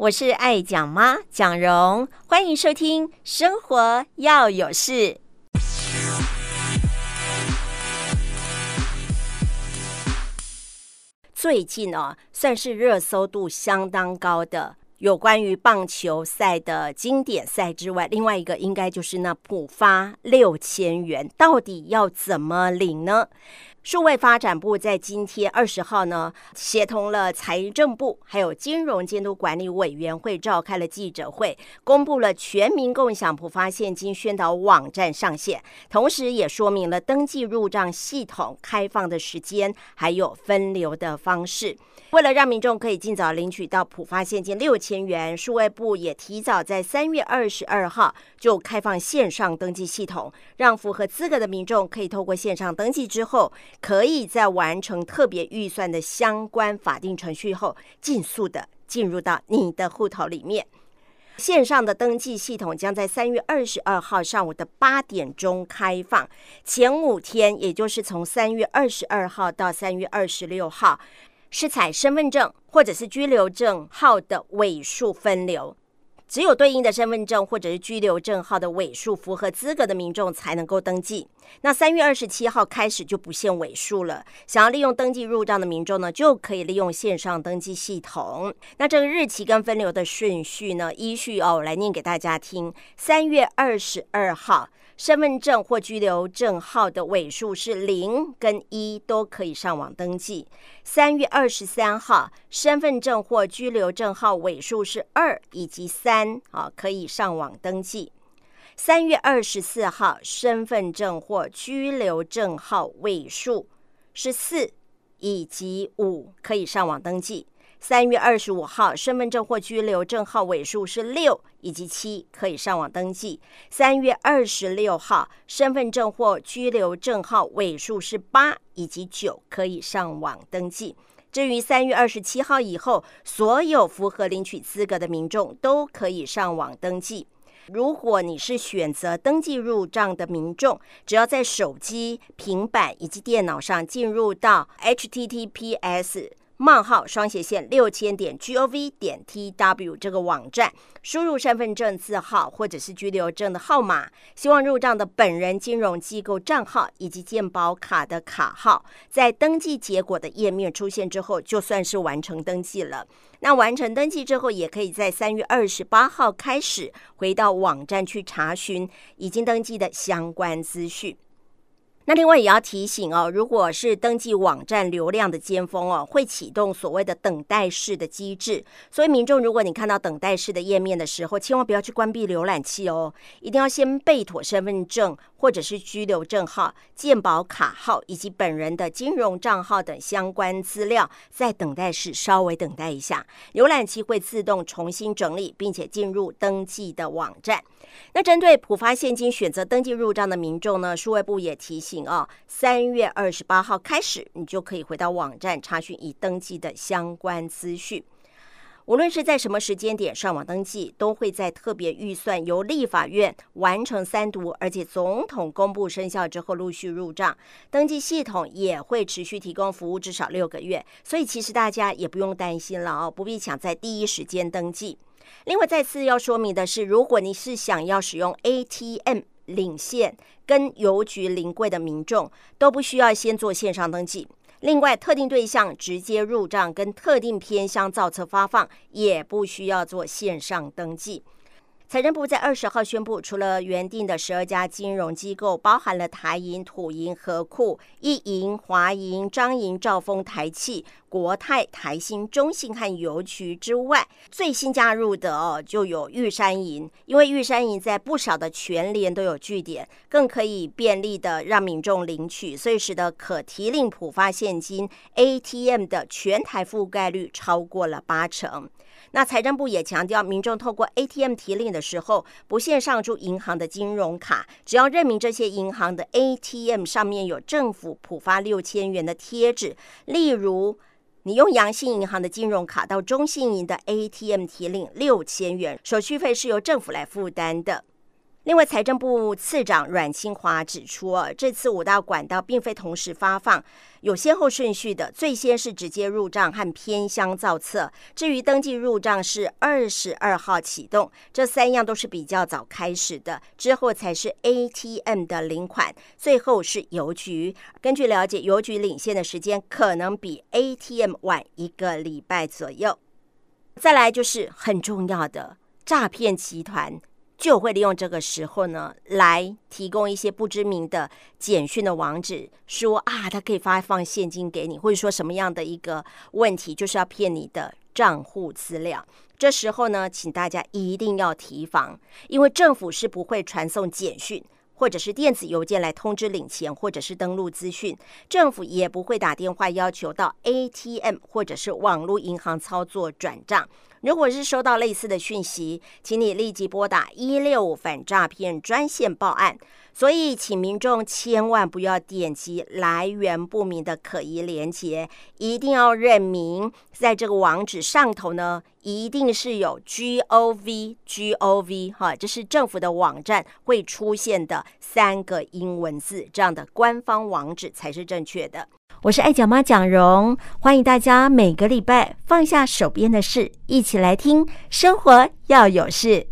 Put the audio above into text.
我是爱讲妈蒋蓉，欢迎收听《生活要有事》。最近哦，算是热搜度相当高的，有关于棒球赛的经典赛之外，另外一个应该就是那普发六千元，到底要怎么领呢？数位发展部在今天二十号呢，协同了财政部还有金融监督管理委员会召开了记者会，公布了全民共享普发现金宣导网站上线，同时也说明了登记入账系统开放的时间，还有分流的方式。为了让民众可以尽早领取到普发现金六千元，数位部也提早在三月二十二号就开放线上登记系统，让符合资格的民众可以透过线上登记之后，可以在完成特别预算的相关法定程序后，尽速的进入到你的户头里面。线上的登记系统将在三月二十二号上午的八点钟开放，前五天，也就是从三月二十二号到三月二十六号。是采身份证或者是居留证号的尾数分流，只有对应的身份证或者是居留证号的尾数符合资格的民众才能够登记。那三月二十七号开始就不限尾数了。想要利用登记入账的民众呢，就可以利用线上登记系统。那这个日期跟分流的顺序呢，依序哦，我来念给大家听：三月二十二号。身份证或居留证号的尾数是零跟一，都可以上网登记。三月二十三号，身份证或居留证号尾数是二以及三，啊，可以上网登记。三月二十四号，身份证或居留证号尾数是四以及五，可以上网登记。三月二十五号，身份证或居留证号尾数是六以及七，可以上网登记。三月二十六号，身份证或居留证号尾数是八以及九，可以上网登记。至于三月二十七号以后，所有符合领取资格的民众都可以上网登记。如果你是选择登记入账的民众，只要在手机、平板以及电脑上进入到 https。冒号双斜线六千点 gov 点 tw 这个网站，输入身份证字号或者是居留证的号码，希望入账的本人金融机构账号以及健保卡的卡号，在登记结果的页面出现之后，就算是完成登记了。那完成登记之后，也可以在三月二十八号开始回到网站去查询已经登记的相关资讯。那另外也要提醒哦，如果是登记网站流量的尖峰哦，会启动所谓的等待式的机制。所以民众，如果你看到等待式的页面的时候，千万不要去关闭浏览器哦，一定要先备妥身份证或者是居留证号、健保卡号以及本人的金融账号等相关资料，在等待室稍微等待一下，浏览器会自动重新整理，并且进入登记的网站。那针对普发现金选择登记入账的民众呢，数位部也提醒哦，三月二十八号开始，你就可以回到网站查询已登记的相关资讯。无论是在什么时间点上网登记，都会在特别预算由立法院完成三读，而且总统公布生效之后陆续入账。登记系统也会持续提供服务至少六个月，所以其实大家也不用担心了哦，不必抢在第一时间登记。另外，再次要说明的是，如果你是想要使用 ATM 领现跟邮局临柜的民众，都不需要先做线上登记。另外，特定对象直接入账跟特定偏乡造册发放，也不需要做线上登记。财政部在二十号宣布，除了原定的十二家金融机构，包含了台银、土银、和库、一银、华银、彰银、兆丰、台汽、国泰、台新、中信和邮局之外，最新加入的哦，就有玉山银。因为玉山银在不少的全联都有据点，更可以便利的让民众领取，所以使得可提领普发现金 ATM 的全台覆盖率超过了八成。那财政部也强调，民众透过 ATM 提领的时候，不限上注银行的金融卡，只要认明这些银行的 ATM 上面有政府普发六千元的贴纸，例如你用阳信银行的金融卡到中信银的 ATM 提领六千元，手续费是由政府来负担的。另外，财政部次长阮清华指出，啊，这次五大管道并非同时发放，有先后顺序的。最先是直接入账和偏乡造册，至于登记入账是二十二号启动，这三样都是比较早开始的。之后才是 ATM 的领款，最后是邮局。根据了解，邮局领先的时间可能比 ATM 晚一个礼拜左右。再来就是很重要的诈骗集团。就会利用这个时候呢，来提供一些不知名的简讯的网址，说啊，他可以发放现金给你，或者说什么样的一个问题，就是要骗你的账户资料。这时候呢，请大家一定要提防，因为政府是不会传送简讯或者是电子邮件来通知领钱或者是登录资讯，政府也不会打电话要求到 ATM 或者是网络银行操作转账。如果是收到类似的讯息，请你立即拨打一六五反诈骗专线报案。所以，请民众千万不要点击来源不明的可疑链接，一定要认明，在这个网址上头呢，一定是有 gov gov 哈，这是政府的网站会出现的三个英文字，这样的官方网址才是正确的。我是爱讲妈蒋蓉，欢迎大家每个礼拜放下手边的事，一起来听生活要有事。